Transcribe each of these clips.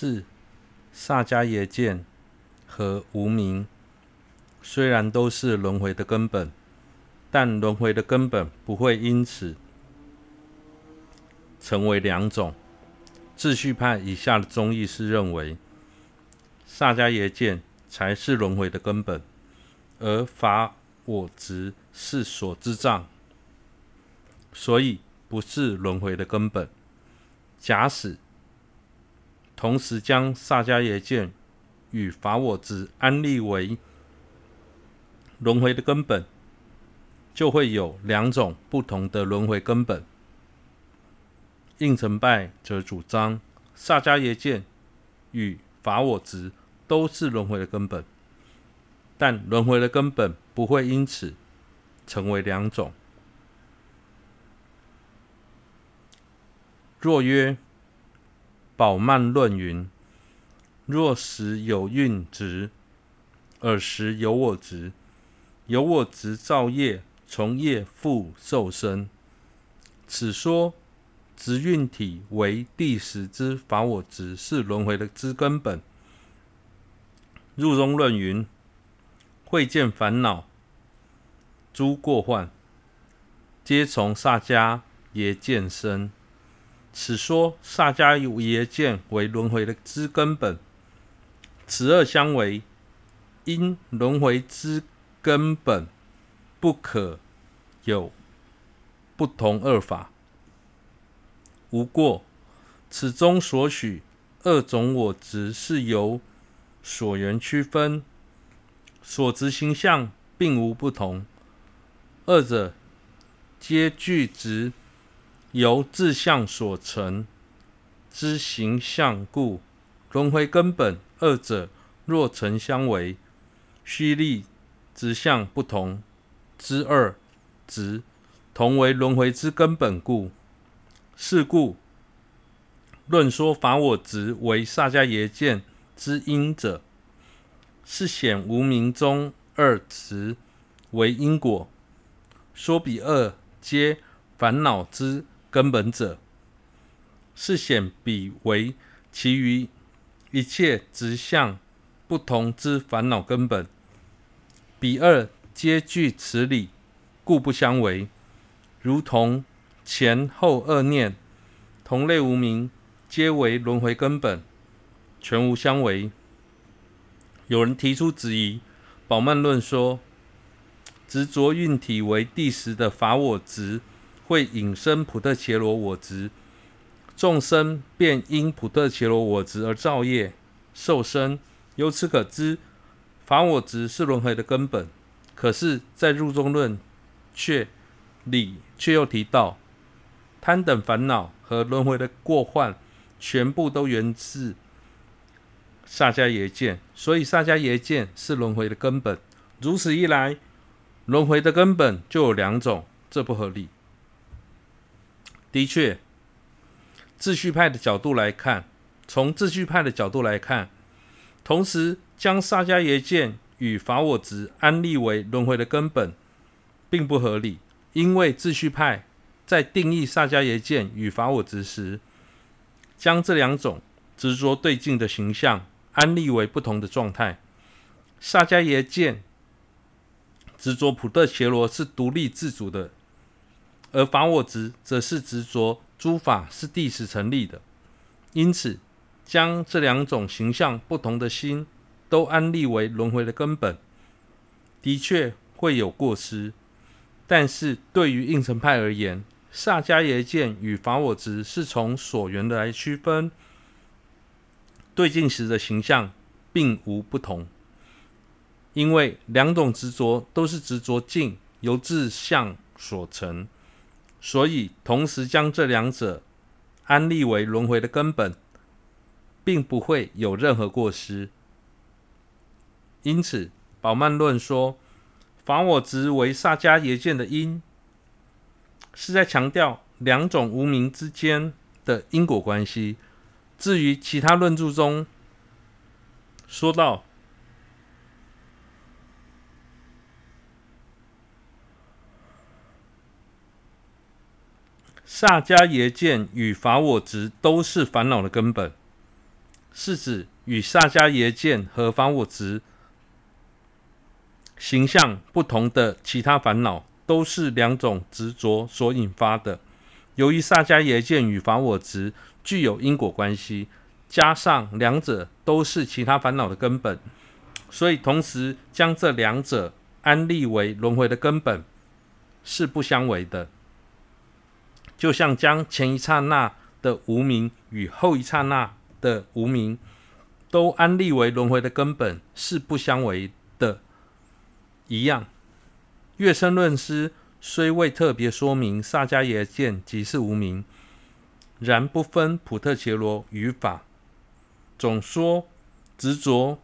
是萨迦耶见和无明，虽然都是轮回的根本，但轮回的根本不会因此成为两种。秩序派以下的宗义是认为，萨迦耶见才是轮回的根本，而法我执是所知障，所以不是轮回的根本。假使同时将萨迦耶见与法我执安立为轮回的根本，就会有两种不同的轮回根本。应成派则主张萨迦耶见与法我执都是轮回的根本，但轮回的根本不会因此成为两种。若曰。宝鬘论云：若时有蕴执，尔时有我执，有我执造业，从业复受生。此说执蕴体为第十之法我执，是轮回的之根本。入中论云：慧见烦恼，诸过患，皆从萨迦耶见生。此说萨迦耶见为轮回的之根本，此二相违，因轮回之根本不可有不同二法。无过，此中所许二种我执是由所缘区分，所执形象并无不同，二者皆具执。由自相所成之形象故，轮回根本二者若成相违，须立执相不同之二执同为轮回之根本故。是故论说法我执为萨迦耶见之因者，是显无明中二执为因果，说彼二皆烦恼之。根本者，是显彼为其余一切执相不同之烦恼根本。彼二皆具此理，故不相违。如同前后二念同类无明，皆为轮回根本，全无相违。有人提出质疑，宝曼论说，执着运体为第十的法我执。会引生普特伽罗我执，众生便因普特伽罗我执而造业受生。由此可知，法我执是轮回的根本。可是，在入中论却里却又提到，贪等烦恼和轮回的过患，全部都源自萨迦耶见，所以萨迦耶见是轮回的根本。如此一来，轮回的根本就有两种，这不合理。的确，秩序派的角度来看，从秩序派的角度来看，同时将萨迦耶见与法我执安立为轮回的根本，并不合理。因为秩序派在定义萨迦耶见与法我执时，将这两种执着对境的形象安立为不同的状态。萨迦耶见执着普特伽罗是独立自主的。而法我执则是执着诸法是地时成立的，因此将这两种形象不同的心都安立为轮回的根本，的确会有过失。但是对于应成派而言，萨迦耶见与法我执是从所缘的来区分，对境时的形象并无不同，因为两种执着都是执着境由自相所成。所以，同时将这两者安立为轮回的根本，并不会有任何过失。因此，宝曼论说法我执为萨迦耶见的因，是在强调两种无明之间的因果关系。至于其他论著中说到，萨迦耶见与法我执都是烦恼的根本，是指与萨迦耶见和法我执形象不同的其他烦恼，都是两种执着所引发的。由于萨迦耶见与法我执具有因果关系，加上两者都是其他烦恼的根本，所以同时将这两者安立为轮回的根本是不相违的。就像将前一刹那的无名与后一刹那的无名都安立为轮回的根本是不相违的一样，月生论师虽未特别说明萨迦耶见即是无名，然不分普特伽罗与法，总说执着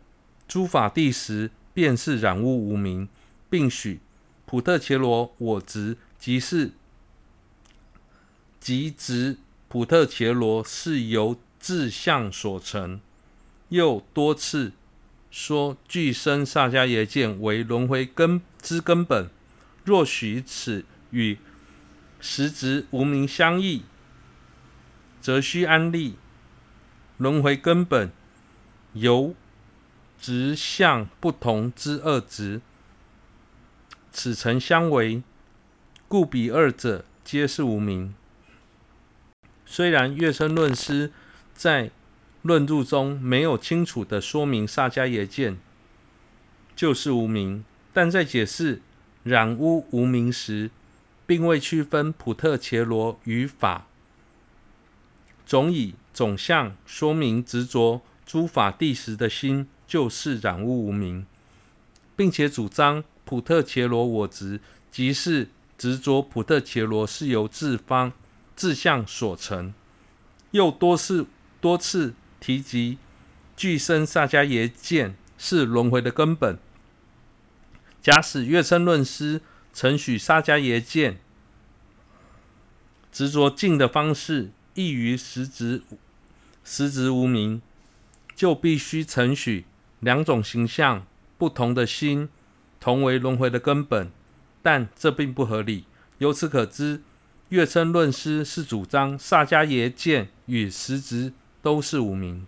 诸法谛实便是染污无名，并许普特伽罗我执即是。即执普特伽罗是由自相所成，又多次说俱生萨迦耶见为轮回根之根本。若许此与实执无明相异，则须安立轮回根本由执相不同之二执，此诚相违，故彼二者皆是无明。虽然月生论师在论著中没有清楚地说明萨迦耶见就是无明，但在解释染污无明时，并未区分普特伽罗与法，总以总相说明执着诸法谛实的心就是染污无明，并且主张普特伽罗我执即是执着普特伽罗是由自方。志向所成，又多次多次提及俱生萨迦耶见是轮回的根本。假使乐生论师承许萨迦耶见执着境的方式异于实执实执无明，就必须承许两种形象不同的心同为轮回的根本，但这并不合理。由此可知。月称论师是主张萨迦耶见与实执都是无明。